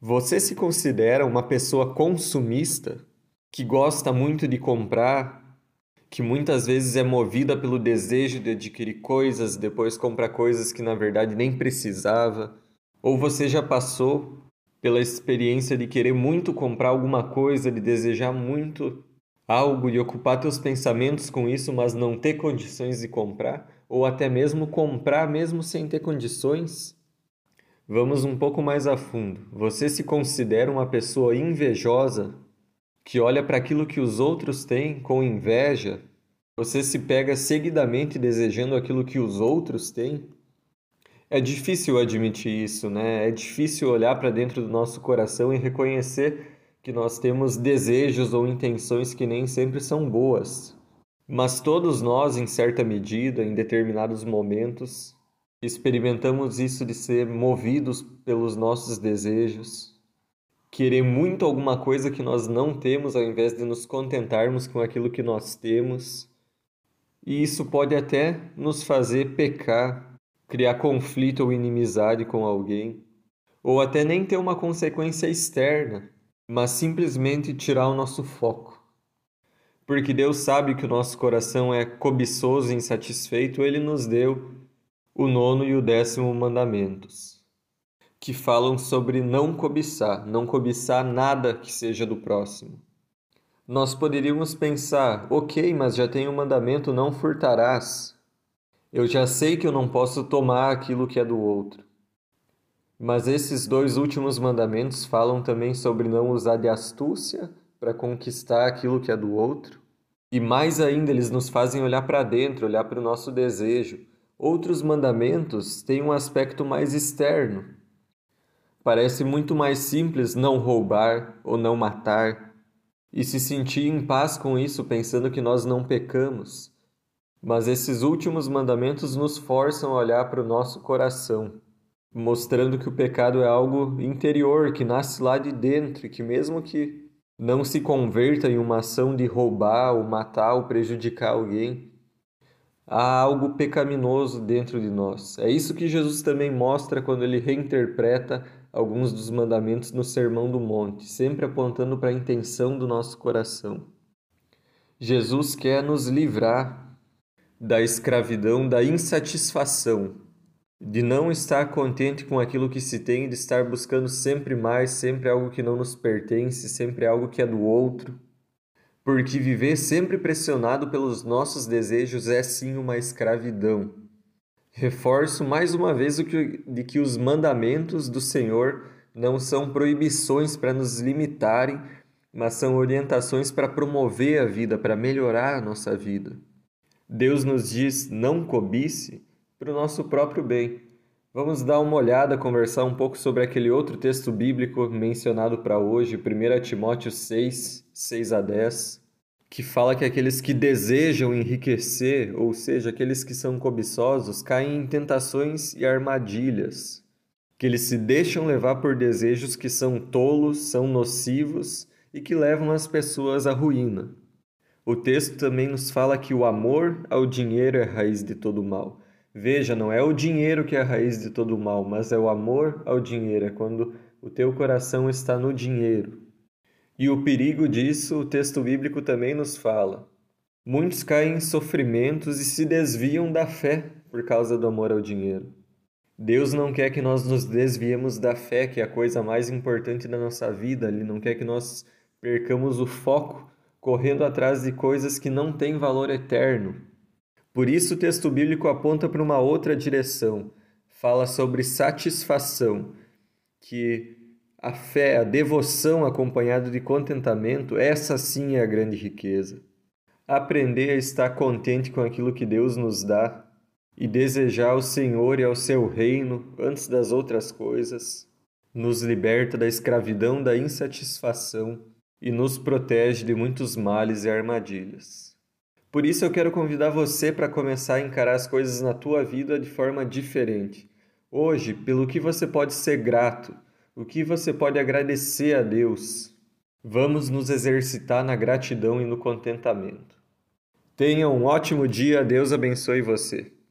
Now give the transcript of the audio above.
Você se considera uma pessoa consumista que gosta muito de comprar, que muitas vezes é movida pelo desejo de adquirir coisas, depois compra coisas que na verdade nem precisava? Ou você já passou pela experiência de querer muito comprar alguma coisa, de desejar muito algo e ocupar teus pensamentos com isso, mas não ter condições de comprar? Ou até mesmo comprar mesmo sem ter condições? Vamos um pouco mais a fundo. Você se considera uma pessoa invejosa que olha para aquilo que os outros têm com inveja? Você se pega seguidamente desejando aquilo que os outros têm? É difícil admitir isso, né? É difícil olhar para dentro do nosso coração e reconhecer que nós temos desejos ou intenções que nem sempre são boas. Mas todos nós, em certa medida, em determinados momentos, Experimentamos isso de ser movidos pelos nossos desejos, querer muito alguma coisa que nós não temos ao invés de nos contentarmos com aquilo que nós temos. E isso pode até nos fazer pecar, criar conflito ou inimizade com alguém, ou até nem ter uma consequência externa, mas simplesmente tirar o nosso foco. Porque Deus sabe que o nosso coração é cobiçoso e insatisfeito, ele nos deu o nono e o décimo mandamentos, que falam sobre não cobiçar, não cobiçar nada que seja do próximo. Nós poderíamos pensar, ok, mas já tem o mandamento não furtarás. Eu já sei que eu não posso tomar aquilo que é do outro. Mas esses dois últimos mandamentos falam também sobre não usar de astúcia para conquistar aquilo que é do outro. E mais ainda, eles nos fazem olhar para dentro, olhar para o nosso desejo, Outros mandamentos têm um aspecto mais externo. Parece muito mais simples não roubar ou não matar e se sentir em paz com isso, pensando que nós não pecamos. Mas esses últimos mandamentos nos forçam a olhar para o nosso coração, mostrando que o pecado é algo interior, que nasce lá de dentro e que, mesmo que não se converta em uma ação de roubar ou matar ou prejudicar alguém, há algo pecaminoso dentro de nós. É isso que Jesus também mostra quando ele reinterpreta alguns dos mandamentos no Sermão do Monte, sempre apontando para a intenção do nosso coração. Jesus quer nos livrar da escravidão, da insatisfação, de não estar contente com aquilo que se tem, de estar buscando sempre mais, sempre algo que não nos pertence, sempre algo que é do outro porque viver sempre pressionado pelos nossos desejos é sim uma escravidão. Reforço mais uma vez o que, de que os mandamentos do Senhor não são proibições para nos limitarem, mas são orientações para promover a vida, para melhorar a nossa vida. Deus nos diz não cobice para o nosso próprio bem. Vamos dar uma olhada, conversar um pouco sobre aquele outro texto bíblico mencionado para hoje, 1 Timóteo 6, 6 a 10, que fala que aqueles que desejam enriquecer, ou seja, aqueles que são cobiçosos, caem em tentações e armadilhas, que eles se deixam levar por desejos que são tolos, são nocivos e que levam as pessoas à ruína. O texto também nos fala que o amor ao dinheiro é a raiz de todo mal. Veja, não é o dinheiro que é a raiz de todo mal, mas é o amor ao dinheiro, é quando o teu coração está no dinheiro. E o perigo disso o texto bíblico também nos fala. Muitos caem em sofrimentos e se desviam da fé por causa do amor ao dinheiro. Deus não quer que nós nos desviemos da fé, que é a coisa mais importante da nossa vida. Ele não quer que nós percamos o foco correndo atrás de coisas que não têm valor eterno. Por isso o texto bíblico aponta para uma outra direção. Fala sobre satisfação, que a fé, a devoção acompanhada de contentamento, essa sim é a grande riqueza. Aprender a estar contente com aquilo que Deus nos dá e desejar ao Senhor e ao seu reino antes das outras coisas, nos liberta da escravidão da insatisfação e nos protege de muitos males e armadilhas. Por isso eu quero convidar você para começar a encarar as coisas na tua vida de forma diferente. Hoje, pelo que você pode ser grato, o que você pode agradecer a Deus? Vamos nos exercitar na gratidão e no contentamento. Tenha um ótimo dia, Deus abençoe você.